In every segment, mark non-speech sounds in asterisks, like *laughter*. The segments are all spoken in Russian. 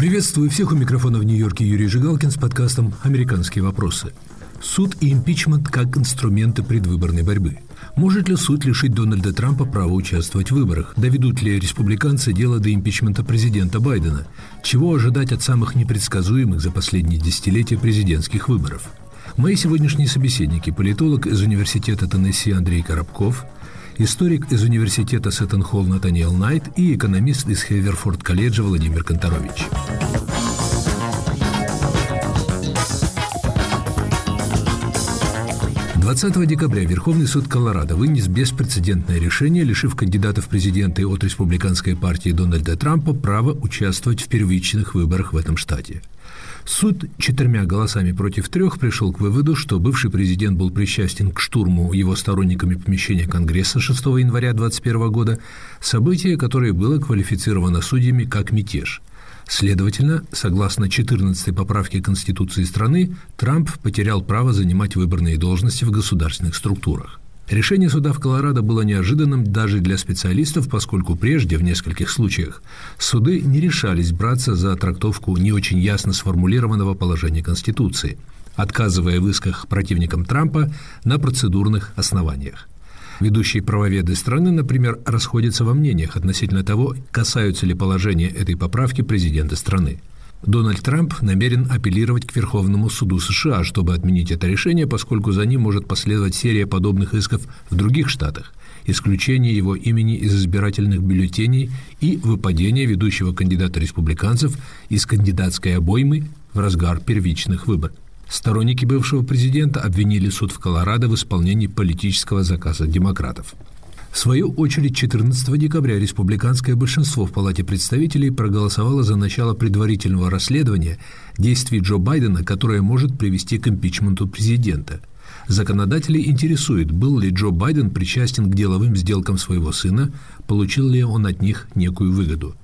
Приветствую всех у микрофона в Нью-Йорке Юрий Жигалкин с подкастом «Американские вопросы». Суд и импичмент как инструменты предвыборной борьбы. Может ли суд лишить Дональда Трампа права участвовать в выборах? Доведут ли республиканцы дело до импичмента президента Байдена? Чего ожидать от самых непредсказуемых за последние десятилетия президентских выборов? Мои сегодняшние собеседники – политолог из Университета Теннесси Андрей Коробков – историк из университета Сеттон-Холл Натаниэл Найт и экономист из Хеверфорд-колледжа Владимир Конторович. 20 декабря Верховный суд Колорадо вынес беспрецедентное решение, лишив кандидата в президенты от республиканской партии Дональда Трампа права участвовать в первичных выборах в этом штате. Суд четырьмя голосами против трех пришел к выводу, что бывший президент был причастен к штурму его сторонниками помещения Конгресса 6 января 2021 года, событие, которое было квалифицировано судьями как мятеж – Следовательно, согласно 14 поправке Конституции страны, Трамп потерял право занимать выборные должности в государственных структурах. Решение суда в Колорадо было неожиданным даже для специалистов, поскольку прежде, в нескольких случаях, суды не решались браться за трактовку не очень ясно сформулированного положения Конституции, отказывая в исках противникам Трампа на процедурных основаниях. Ведущие правоведы страны, например, расходятся во мнениях относительно того, касаются ли положения этой поправки президента страны. Дональд Трамп намерен апеллировать к Верховному суду США, чтобы отменить это решение, поскольку за ним может последовать серия подобных исков в других штатах, исключение его имени из избирательных бюллетеней и выпадение ведущего кандидата республиканцев из кандидатской обоймы в разгар первичных выборов. Сторонники бывшего президента обвинили суд в Колорадо в исполнении политического заказа демократов. В свою очередь, 14 декабря республиканское большинство в Палате представителей проголосовало за начало предварительного расследования действий Джо Байдена, которое может привести к импичменту президента. Законодателей интересует, был ли Джо Байден причастен к деловым сделкам своего сына, получил ли он от них некую выгоду.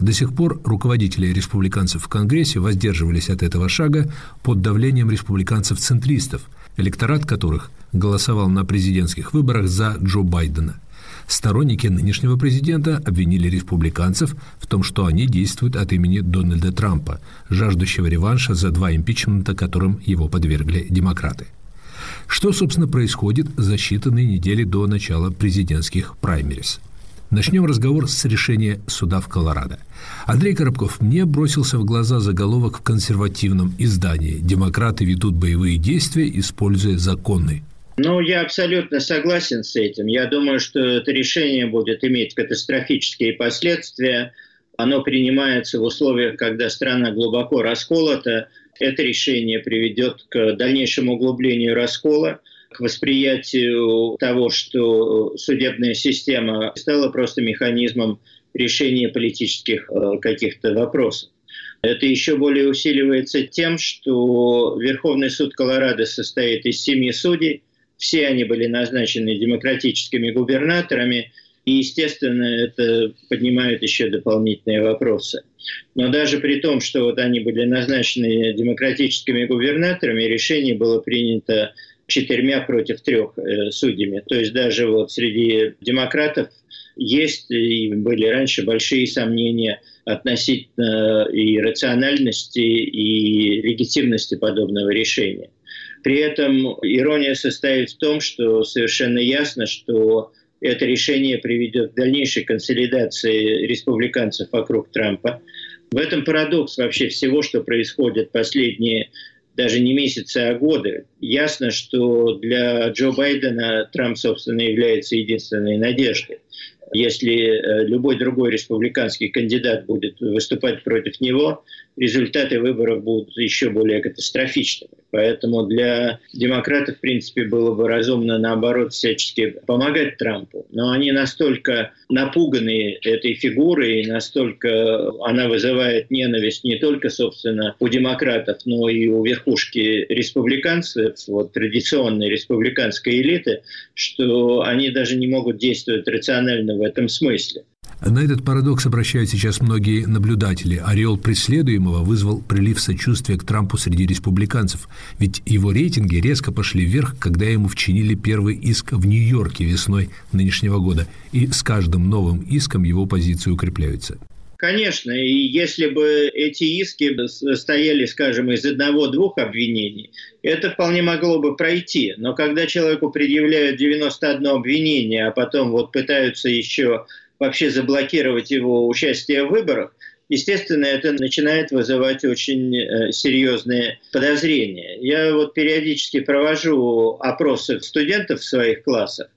До сих пор руководители республиканцев в Конгрессе воздерживались от этого шага под давлением республиканцев-центристов, электорат которых голосовал на президентских выборах за Джо Байдена. Сторонники нынешнего президента обвинили республиканцев в том, что они действуют от имени Дональда Трампа, жаждущего реванша за два импичмента, которым его подвергли демократы. Что, собственно, происходит за считанные недели до начала президентских праймерис – Начнем разговор с решения суда в Колорадо. Андрей Коробков, мне бросился в глаза заголовок в консервативном издании «Демократы ведут боевые действия, используя законы». Ну, я абсолютно согласен с этим. Я думаю, что это решение будет иметь катастрофические последствия. Оно принимается в условиях, когда страна глубоко расколота. Это решение приведет к дальнейшему углублению раскола – к восприятию того, что судебная система стала просто механизмом решения политических э, каких-то вопросов. Это еще более усиливается тем, что Верховный суд Колорадо состоит из семи судей, все они были назначены демократическими губернаторами, и, естественно, это поднимает еще дополнительные вопросы. Но даже при том, что вот они были назначены демократическими губернаторами, решение было принято четырьмя против трех э, судьями. То есть даже вот среди демократов есть и были раньше большие сомнения относительно и рациональности, и легитимности подобного решения. При этом ирония состоит в том, что совершенно ясно, что это решение приведет к дальнейшей консолидации республиканцев вокруг Трампа. В этом парадокс вообще всего, что происходит последние даже не месяцы, а годы. Ясно, что для Джо Байдена Трамп, собственно, является единственной надеждой. Если э, любой другой республиканский кандидат будет выступать против него, результаты выборов будут еще более катастрофичными. Поэтому для демократов, в принципе, было бы разумно, наоборот, всячески помогать Трампу. Но они настолько напуганы этой фигурой, и настолько она вызывает ненависть не только, собственно, у демократов, но и у верхушки республиканцев, вот, традиционной республиканской элиты, что они даже не могут действовать рационально в этом смысле. На этот парадокс обращают сейчас многие наблюдатели. Ореол преследуемого вызвал прилив сочувствия к Трампу среди республиканцев, ведь его рейтинги резко пошли вверх, когда ему вчинили первый иск в Нью-Йорке весной нынешнего года, и с каждым новым иском его позиции укрепляются. Конечно, и если бы эти иски стояли, скажем, из одного-двух обвинений, это вполне могло бы пройти. Но когда человеку предъявляют 91 обвинение, а потом вот пытаются еще вообще заблокировать его участие в выборах, естественно, это начинает вызывать очень э, серьезные подозрения. Я вот периодически провожу опросы студентов в своих классах,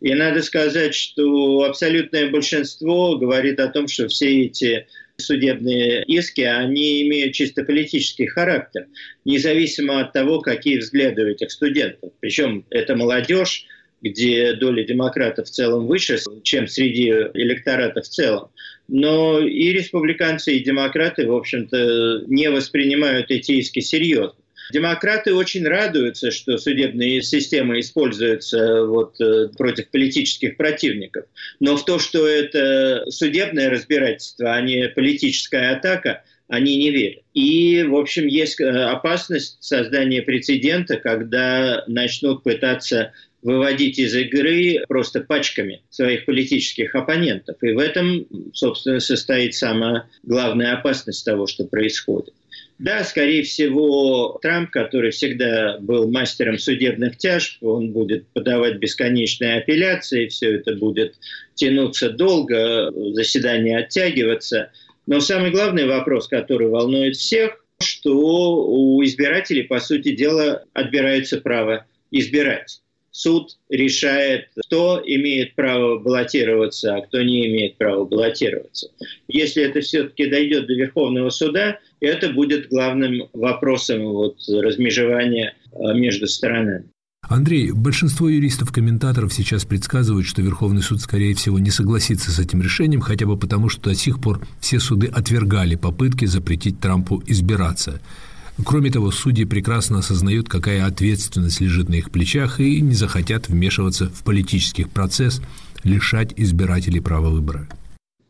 и надо сказать, что абсолютное большинство говорит о том, что все эти судебные иски, они имеют чисто политический характер, независимо от того, какие взгляды у этих студентов. Причем это молодежь, где доля демократов в целом выше, чем среди электората в целом. Но и республиканцы, и демократы, в общем-то, не воспринимают эти иски серьезно. Демократы очень радуются, что судебная система используется вот, э, против политических противников. Но в то, что это судебное разбирательство, а не политическая атака, они не верят. И, в общем, есть э, опасность создания прецедента, когда начнут пытаться выводить из игры просто пачками своих политических оппонентов. И в этом, собственно, состоит самая главная опасность того, что происходит. Да, скорее всего, Трамп, который всегда был мастером судебных тяжб, он будет подавать бесконечные апелляции, все это будет тянуться долго, заседания оттягиваться. Но самый главный вопрос, который волнует всех, что у избирателей, по сути дела, отбирается право избирать суд решает, кто имеет право баллотироваться, а кто не имеет права баллотироваться. Если это все-таки дойдет до Верховного суда, это будет главным вопросом вот, размежевания а, между сторонами. Андрей, большинство юристов-комментаторов сейчас предсказывают, что Верховный суд, скорее всего, не согласится с этим решением, хотя бы потому, что до сих пор все суды отвергали попытки запретить Трампу избираться. Кроме того, судьи прекрасно осознают, какая ответственность лежит на их плечах и не захотят вмешиваться в политический процесс, лишать избирателей права выбора.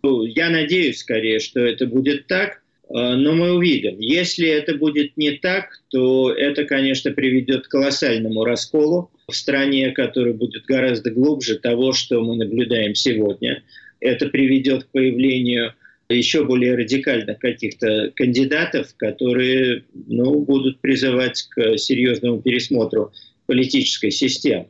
Ну, я надеюсь скорее, что это будет так, э, но мы увидим. Если это будет не так, то это, конечно, приведет к колоссальному расколу в стране, который будет гораздо глубже того, что мы наблюдаем сегодня. Это приведет к появлению еще более радикальных каких-то кандидатов, которые ну, будут призывать к серьезному пересмотру политической системы.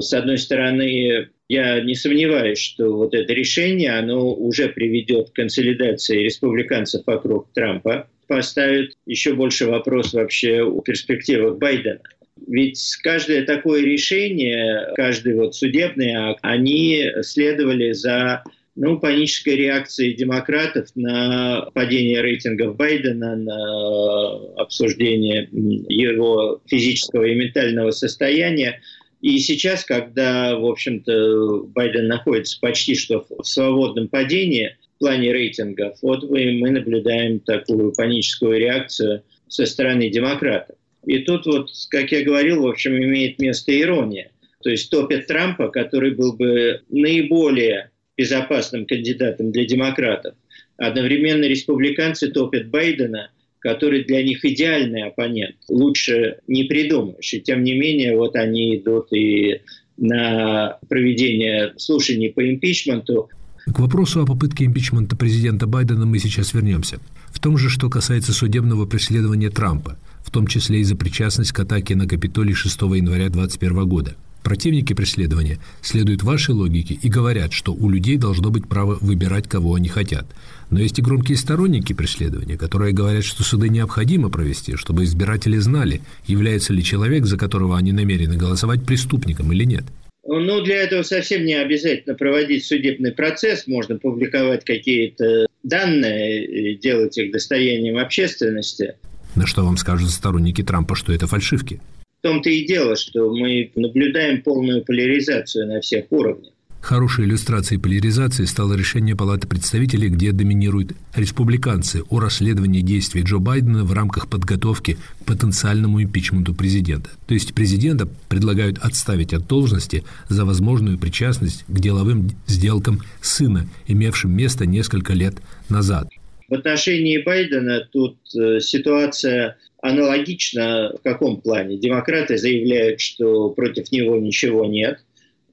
С одной стороны, я не сомневаюсь, что вот это решение, оно уже приведет к консолидации республиканцев вокруг Трампа, поставит еще больше вопрос вообще о перспективах Байдена. Ведь каждое такое решение, каждый вот судебный акт, они следовали за ну, панической реакции демократов на падение рейтингов Байдена, на обсуждение его физического и ментального состояния. И сейчас, когда, в общем-то, Байден находится почти что в свободном падении в плане рейтингов, вот мы наблюдаем такую паническую реакцию со стороны демократов. И тут вот, как я говорил, в общем, имеет место ирония. То есть топит Трампа, который был бы наиболее безопасным кандидатом для демократов. Одновременно республиканцы топят Байдена, который для них идеальный оппонент. Лучше не придумаешь. И тем не менее, вот они идут и на проведение слушаний по импичменту. К вопросу о попытке импичмента президента Байдена мы сейчас вернемся. В том же, что касается судебного преследования Трампа, в том числе и за причастность к атаке на Капитолий 6 января 2021 года – Противники преследования следуют вашей логике и говорят, что у людей должно быть право выбирать, кого они хотят. Но есть и громкие сторонники преследования, которые говорят, что суды необходимо провести, чтобы избиратели знали, является ли человек, за которого они намерены голосовать, преступником или нет. Ну, для этого совсем не обязательно проводить судебный процесс. Можно публиковать какие-то данные, делать их достоянием общественности. На что вам скажут сторонники Трампа, что это фальшивки? В том-то и дело, что мы наблюдаем полную поляризацию на всех уровнях. Хорошей иллюстрацией поляризации стало решение Палаты представителей, где доминируют республиканцы о расследовании действий Джо Байдена в рамках подготовки к потенциальному импичменту президента. То есть президента предлагают отставить от должности за возможную причастность к деловым сделкам сына, имевшим место несколько лет назад. В отношении Байдена тут э, ситуация аналогична в каком плане? Демократы заявляют, что против него ничего нет,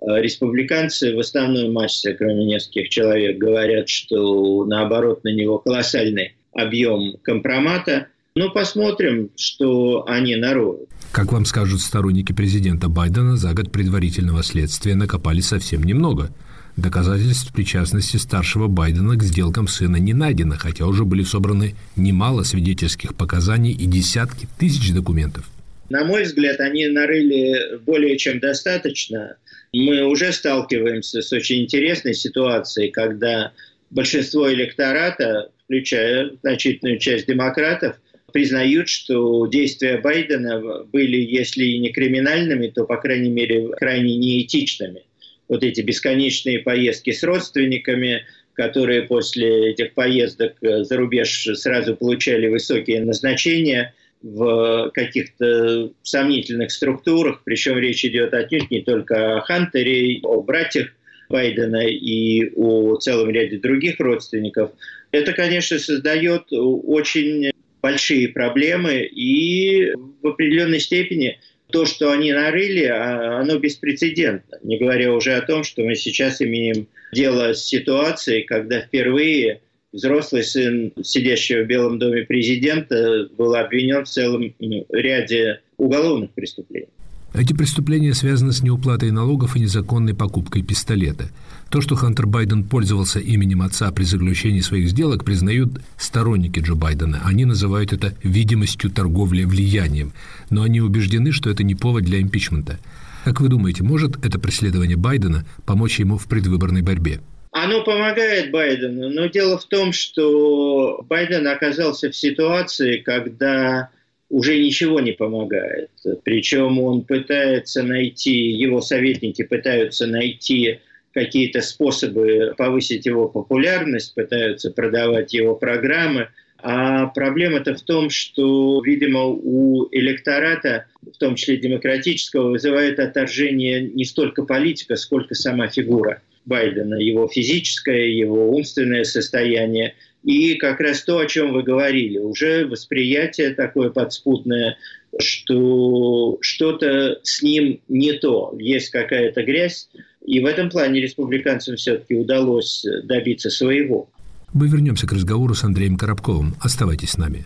Э, республиканцы в основной массе, кроме нескольких человек, говорят, что наоборот на него колоссальный объем компромата. Но посмотрим, что они нароют. Как вам скажут сторонники президента Байдена, за год предварительного следствия накопали совсем немного. Доказательств причастности старшего Байдена к сделкам сына не найдено, хотя уже были собраны немало свидетельских показаний и десятки тысяч документов. На мой взгляд, они нарыли более чем достаточно. Мы уже сталкиваемся с очень интересной ситуацией, когда большинство электората, включая значительную часть демократов, признают, что действия Байдена были, если и не криминальными, то, по крайней мере, крайне неэтичными. Вот эти бесконечные поездки с родственниками, которые после этих поездок за рубеж сразу получали высокие назначения – в каких-то сомнительных структурах, причем речь идет отнюдь не только о Хантере, о братьях Байдена и о целом ряде других родственников, это, конечно, создает очень большие проблемы и в определенной степени то, что они нарыли, а, оно беспрецедентно. Не говоря уже о том, что мы сейчас имеем дело с ситуацией, когда впервые взрослый сын сидящего в Белом доме президента был обвинен в целом ряде уголовных преступлений. Эти преступления связаны с неуплатой налогов и незаконной покупкой пистолета. То, что Хантер Байден пользовался именем отца при заключении своих сделок, признают сторонники Джо Байдена. Они называют это видимостью торговли влиянием. Но они убеждены, что это не повод для импичмента. Как вы думаете, может это преследование Байдена помочь ему в предвыборной борьбе? Оно помогает Байдену, но дело в том, что Байден оказался в ситуации, когда уже ничего не помогает. Причем он пытается найти, его советники пытаются найти какие-то способы повысить его популярность, пытаются продавать его программы. А проблема-то в том, что, видимо, у электората, в том числе демократического, вызывает отторжение не столько политика, сколько сама фигура. Байдена, его физическое, его умственное состояние. И как раз то, о чем вы говорили, уже восприятие такое подспутное, что что-то с ним не то, есть какая-то грязь. И в этом плане республиканцам все-таки удалось добиться своего. Мы вернемся к разговору с Андреем Коробковым. Оставайтесь с нами.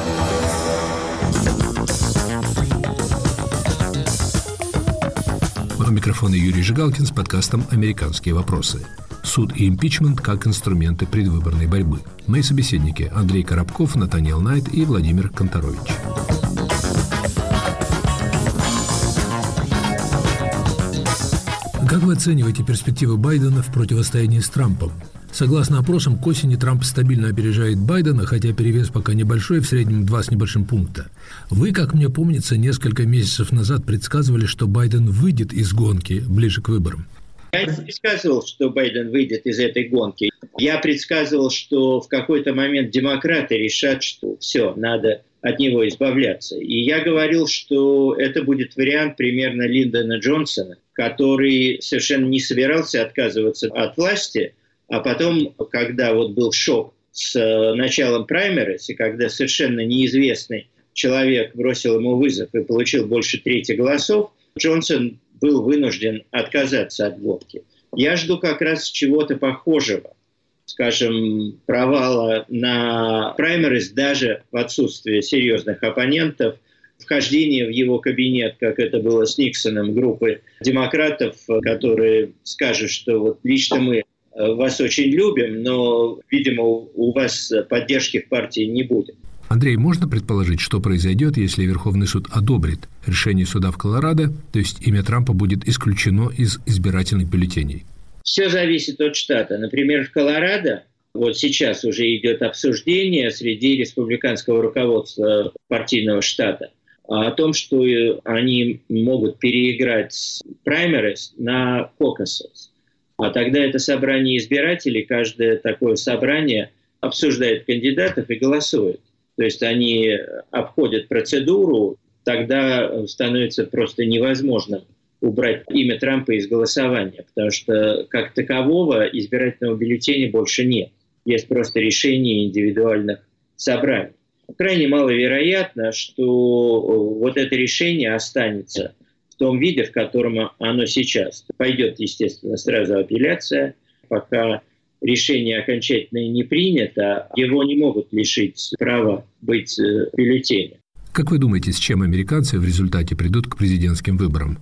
Микрофона Юрий Жигалкин с подкастом «Американские вопросы». Суд и импичмент как инструменты предвыборной борьбы. Мои собеседники Андрей Коробков, Натаниэл Найт и Владимир Конторович. Как вы оцениваете перспективы Байдена в противостоянии с Трампом? Согласно опросам, к осени Трамп стабильно опережает Байдена, хотя перевес пока небольшой, в среднем два с небольшим пункта. Вы, как мне помнится, несколько месяцев назад предсказывали, что Байден выйдет из гонки ближе к выборам. Я предсказывал, что Байден выйдет из этой гонки. Я предсказывал, что в какой-то момент демократы решат, что все, надо от него избавляться. И я говорил, что это будет вариант примерно Линдона Джонсона, который совершенно не собирался отказываться от власти – а потом, когда вот был шок с э, началом праймерис, и когда совершенно неизвестный человек бросил ему вызов и получил больше трети голосов, Джонсон был вынужден отказаться от водки. Я жду как раз чего-то похожего, скажем, провала на праймерис даже в отсутствии серьезных оппонентов, вхождение в его кабинет, как это было с Никсоном, группы демократов, которые скажут, что вот лично мы Э, вас очень любим, но, видимо, у вас поддержки в партии не будет. Андрей, можно предположить, что произойдет, если Верховный суд одобрит решение суда в Колорадо, то есть имя Трампа будет исключено из избирательных бюллетеней? Все зависит от штата. Например, в Колорадо вот сейчас уже идет обсуждение среди республиканского руководства партийного штата о том, что они могут переиграть праймерис на кокосос. А тогда это собрание избирателей, каждое такое собрание обсуждает кандидатов и голосует. То есть они обходят процедуру, тогда становится просто невозможно убрать имя Трампа из голосования, потому что как такового избирательного бюллетеня больше нет. Есть просто решение индивидуальных собраний. Крайне маловероятно, что вот это решение останется том виде, в котором оно сейчас. Пойдет, естественно, сразу апелляция, пока решение окончательное не принято, его не могут лишить права быть э, бюллетенем. Как вы думаете, с чем американцы в результате придут к президентским выборам?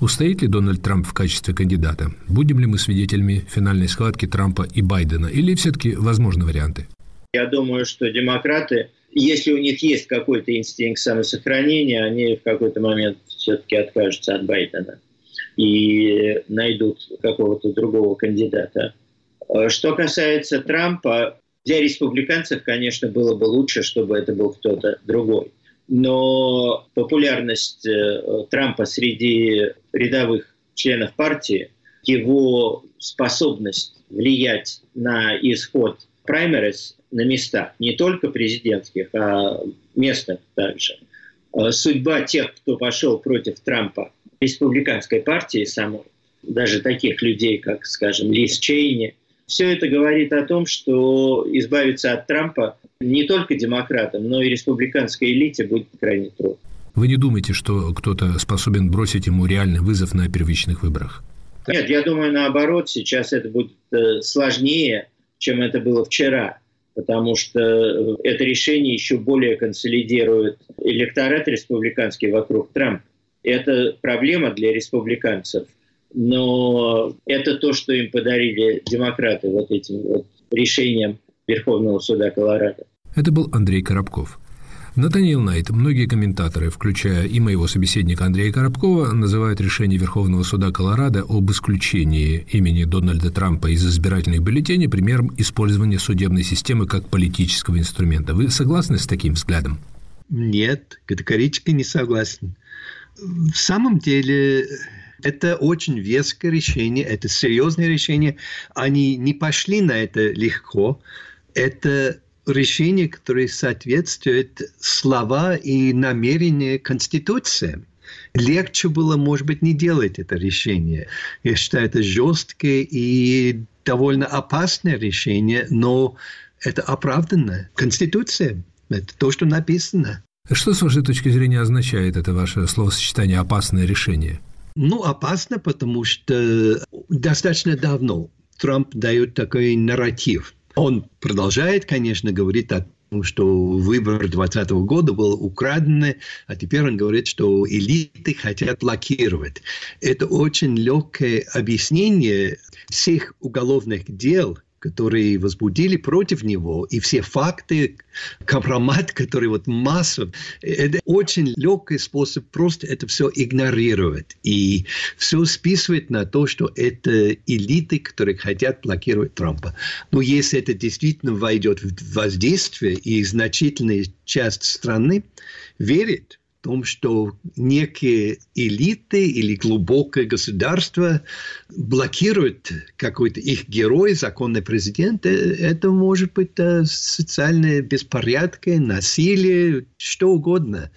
Устоит ли Дональд Трамп в качестве кандидата? Будем ли мы свидетелями финальной схватки Трампа и Байдена? Или все-таки возможны варианты? Я думаю, что демократы, если у них есть какой-то инстинкт самосохранения, они в какой-то момент все-таки откажутся от Байдена и найдут какого-то другого кандидата. Что касается Трампа, для республиканцев, конечно, было бы лучше, чтобы это был кто-то другой но популярность э, Трампа среди рядовых членов партии, его способность влиять на исход праймерис на местах, не только президентских, а местных также. Э, судьба тех, кто пошел против Трампа, республиканской партии самой, даже таких людей, как, скажем, Лиз Чейни, все это говорит о том, что избавиться от Трампа не только демократам, но и республиканской элите будет крайне трудно. Вы не думаете, что кто-то способен бросить ему реальный вызов на первичных выборах? Нет, я думаю, наоборот, сейчас это будет э, сложнее, чем это было вчера, потому что э, это решение еще более консолидирует электорат республиканский вокруг Трампа. Это проблема для республиканцев, но это то, что им подарили демократы вот этим вот решением Верховного суда Колорадо. Это был Андрей Коробков. Натаниэл Найт, многие комментаторы, включая и моего собеседника Андрея Коробкова, называют решение Верховного суда Колорадо об исключении имени Дональда Трампа из избирательных бюллетеней примером использования судебной системы как политического инструмента. Вы согласны с таким взглядом? Нет, категорически не согласен. В самом деле это очень веское решение, это серьезное решение. Они не пошли на это легко. Это решение, которое соответствует слова и намерения Конституции. Легче было, может быть, не делать это решение. Я считаю, это жесткое и довольно опасное решение, но это оправданно. Конституция – это то, что написано. Что, с вашей точки зрения, означает это ваше словосочетание «опасное решение»? Ну, опасно, потому что достаточно давно Трамп дает такой нарратив – он продолжает, конечно, говорить о том, что выбор 2020 года был украден, а теперь он говорит, что элиты хотят блокировать. Это очень легкое объяснение всех уголовных дел, которые возбудили против него, и все факты, компромат, который вот масса, это очень легкий способ просто это все игнорировать и все списывать на то, что это элиты, которые хотят блокировать Трампа. Но если это действительно войдет в воздействие, и значительная часть страны верит, том, что некие элиты или глубокое государство блокируют какой-то их герой, законный президент, э, это может быть э, социальные беспорядки, насилие, что угодно.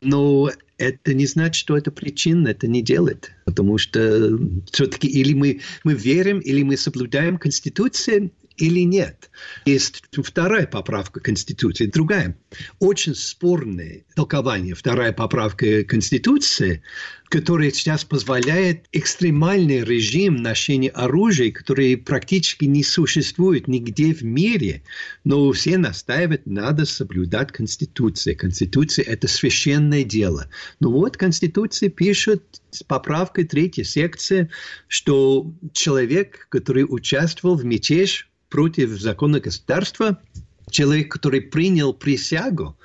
Но это не значит, что это причина, это не делает. Потому что все-таки или мы, мы верим, или мы соблюдаем Конституцию, или нет. Есть вторая поправка Конституции, другая. Очень спорное толкование. Вторая поправка Конституции, которая сейчас позволяет экстремальный режим ношения оружия, который практически не существует нигде в мире. Но все настаивают, надо соблюдать Конституцию. Конституция – это священное дело. Но вот Конституция пишет с поправкой третьей секции, что человек, который участвовал в мятеж против закона государства, человек, который принял присягу,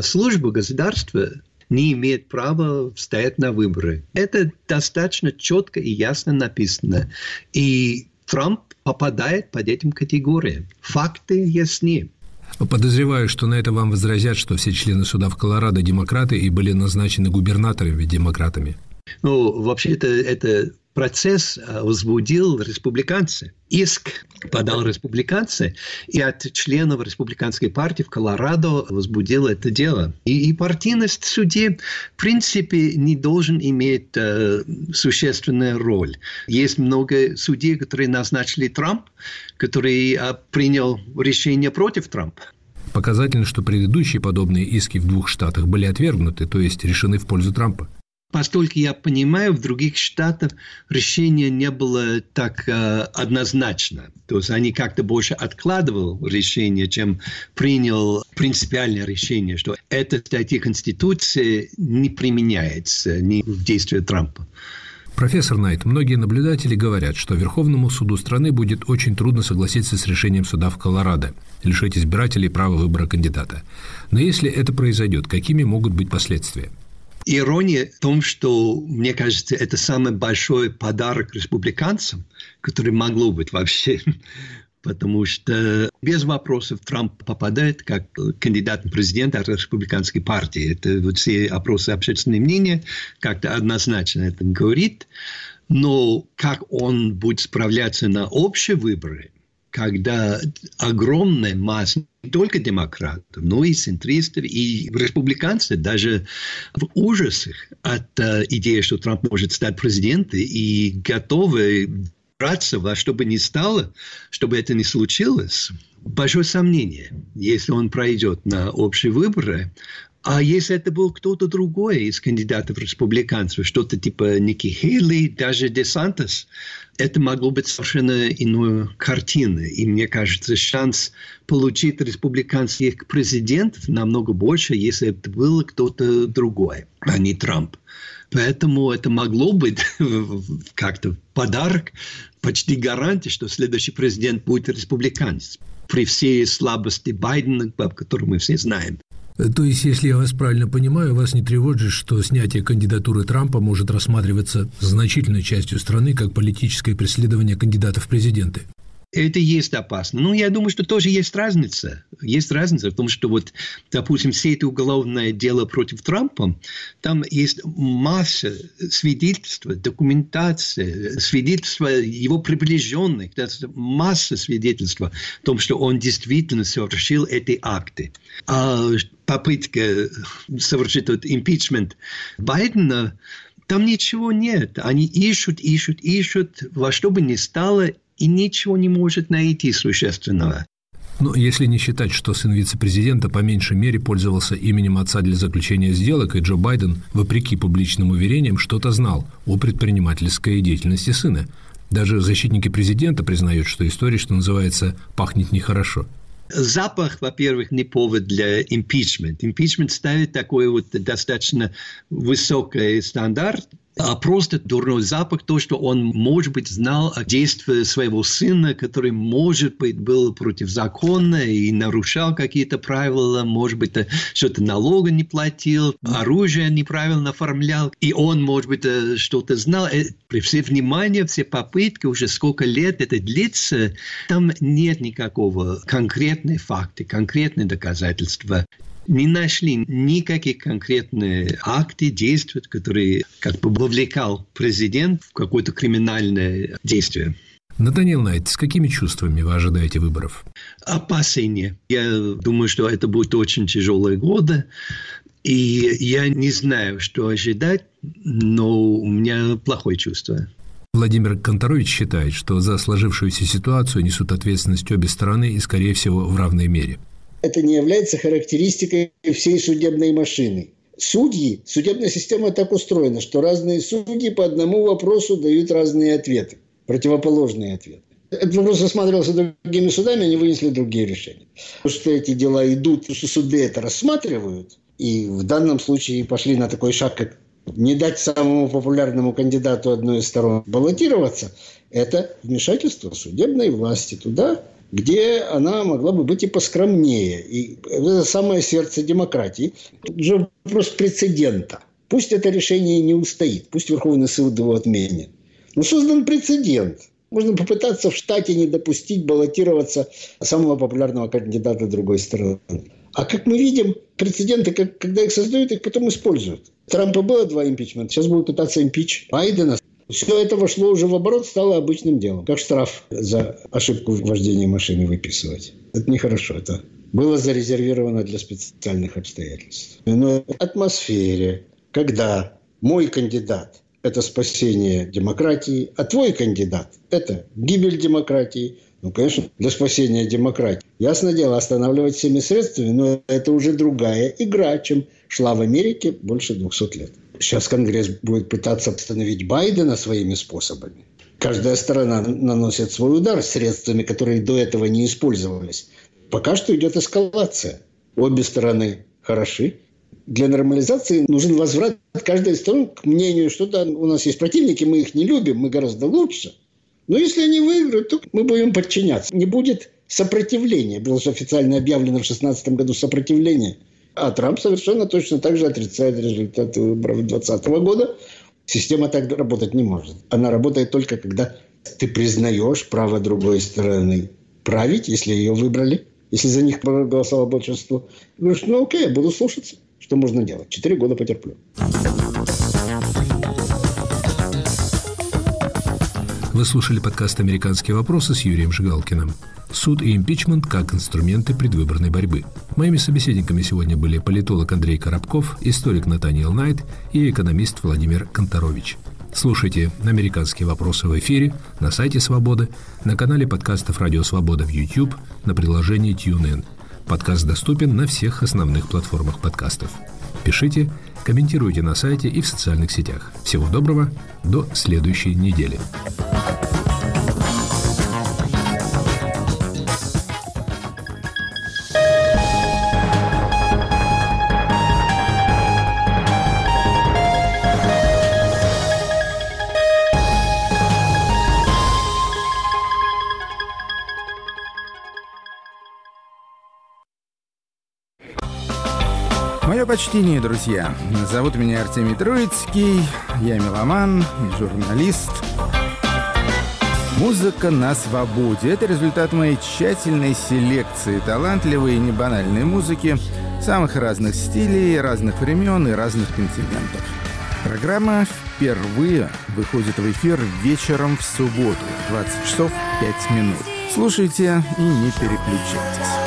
службу государства не имеет права стоять на выборы. Это достаточно четко и ясно написано. И Трамп попадает под этим категориям. Факты ясны. Подозреваю, что на это вам возразят, что все члены суда в Колорадо демократы и были назначены губернаторами демократами. Ну, вообще-то это процесс э, возбудил республиканцы. Иск подал республиканцы, и от членов республиканской партии в Колорадо возбудил это дело. И, и партийность судьи, в принципе, не должен иметь э, существенную роль. Есть много судей, которые назначили Трамп, который э, принял решение против Трампа. Показательно, что предыдущие подобные иски в двух штатах были отвергнуты, то есть решены в пользу Трампа. Поскольку я понимаю, в других штатах решение не было так э, однозначно. То есть они как-то больше откладывал решение, чем принял принципиальное решение, что эта статья Конституции не применяется ни в действии Трампа. Профессор Найт, многие наблюдатели говорят, что Верховному суду страны будет очень трудно согласиться с решением суда в Колорадо, лишить избирателей права выбора кандидата. Но если это произойдет, какими могут быть последствия? Ирония в том, что, мне кажется, это самый большой подарок республиканцам, который могло быть вообще. *laughs* Потому что без вопросов Трамп попадает как кандидат в президент от республиканской партии. Это вот все опросы общественного мнения как-то однозначно это говорит. Но как он будет справляться на общие выборы, когда огромная масса не только демократов, но и центристов, и республиканцев даже в ужасах от э, идеи, что Трамп может стать президентом, и готовы браться во что бы ни стало, чтобы это не случилось. Большое сомнение, если он пройдет на общие выборы, а если это был кто-то другой из кандидатов республиканцев, что-то типа Ники Хейли, даже Десантес, это могло быть совершенно иной картиной. И мне кажется, шанс получить республиканских президентов намного больше, если это был кто-то другой, а не Трамп. Поэтому это могло быть *laughs* как-то подарок, почти гарантия, что следующий президент будет республиканец при всей слабости Байдена, которую мы все знаем. То есть, если я вас правильно понимаю, вас не тревожит, что снятие кандидатуры Трампа может рассматриваться значительной частью страны как политическое преследование кандидатов в президенты? это есть опасно. Ну, я думаю, что тоже есть разница. Есть разница в том, что вот, допустим, все это уголовное дело против Трампа, там есть масса свидетельств, документация, свидетельства его приближенных, масса свидетельств о том, что он действительно совершил эти акты. А попытка совершить этот импичмент Байдена, там ничего нет. Они ищут, ищут, ищут, во что бы ни стало, и ничего не может найти существенного. Но если не считать, что сын вице-президента по меньшей мере пользовался именем отца для заключения сделок, и Джо Байден, вопреки публичным уверениям, что-то знал о предпринимательской деятельности сына. Даже защитники президента признают, что история, что называется, пахнет нехорошо. Запах, во-первых, не повод для импичмента. Импичмент ставит такой вот достаточно высокий стандарт, а просто дурной запах, то, что он, может быть, знал о действии своего сына, который, может быть, был против закона и нарушал какие-то правила, может быть, что-то налога не платил, оружие неправильно оформлял, и он, может быть, э, что-то знал. Э, при все внимание, все попытки, уже сколько лет это длится, там нет никакого конкретной факта, конкретные доказательства не нашли никаких конкретных акты, действий, которые как бы вовлекал президент в какое-то криминальное действие. Натаниэл Найт, с какими чувствами вы ожидаете выборов? Опасение. Я думаю, что это будет очень тяжелые годы. И я не знаю, что ожидать, но у меня плохое чувство. Владимир Конторович считает, что за сложившуюся ситуацию несут ответственность обе стороны и, скорее всего, в равной мере это не является характеристикой всей судебной машины. Судьи, судебная система так устроена, что разные судьи по одному вопросу дают разные ответы, противоположные ответы. Этот вопрос рассматривался другими судами, они вынесли другие решения. Потому что эти дела идут, что суды это рассматривают, и в данном случае пошли на такой шаг, как не дать самому популярному кандидату одной из сторон баллотироваться, это вмешательство судебной власти туда, где она могла бы быть и поскромнее. И это самое сердце демократии. Тут же вопрос прецедента. Пусть это решение не устоит, пусть Верховный суд его отменит. Но создан прецедент. Можно попытаться в штате не допустить баллотироваться самого популярного кандидата другой стороны. А как мы видим, прецеденты, когда их создают, их потом используют. Трампа было два импичмента, сейчас будут пытаться импич Байдена. Все это вошло уже в оборот, стало обычным делом. Как штраф за ошибку в вождении машины выписывать. Это нехорошо. Это было зарезервировано для специальных обстоятельств. Но атмосфере, когда мой кандидат – это спасение демократии, а твой кандидат – это гибель демократии, ну, конечно, для спасения демократии. Ясно дело, останавливать всеми средствами, но это уже другая игра, чем шла в Америке больше 200 лет. Сейчас Конгресс будет пытаться остановить Байдена своими способами. Каждая сторона наносит свой удар средствами, которые до этого не использовались. Пока что идет эскалация. Обе стороны хороши. Для нормализации нужен возврат каждой стороны к мнению, что да, у нас есть противники, мы их не любим, мы гораздо лучше. Но если они выиграют, то мы будем подчиняться. Не будет сопротивления. Было же официально объявлено в 2016 году сопротивление – а Трамп совершенно точно так же отрицает результаты выборов 2020 года. Система так работать не может. Она работает только когда ты признаешь право другой стороны править, если ее выбрали, если за них проголосовало большинство. Говоришь, ну окей, я буду слушаться. Что можно делать? Четыре года потерплю. Вы слушали подкаст «Американские вопросы» с Юрием Жигалкиным. Суд и импичмент как инструменты предвыборной борьбы. Моими собеседниками сегодня были политолог Андрей Коробков, историк Натаниэл Найт и экономист Владимир Конторович. Слушайте «Американские вопросы» в эфире, на сайте «Свободы», на канале подкастов «Радио Свобода» в YouTube, на приложении TuneIn. Подкаст доступен на всех основных платформах подкастов. Пишите, комментируйте на сайте и в социальных сетях. Всего доброго, до следующей недели. Почтение, друзья. Зовут меня Артемий Троицкий, я меломан журналист. Музыка на свободе – это результат моей тщательной селекции талантливой и небанальной музыки самых разных стилей, разных времен и разных континентов. Программа впервые выходит в эфир вечером в субботу, 20 часов 5 минут. Слушайте и не переключайтесь.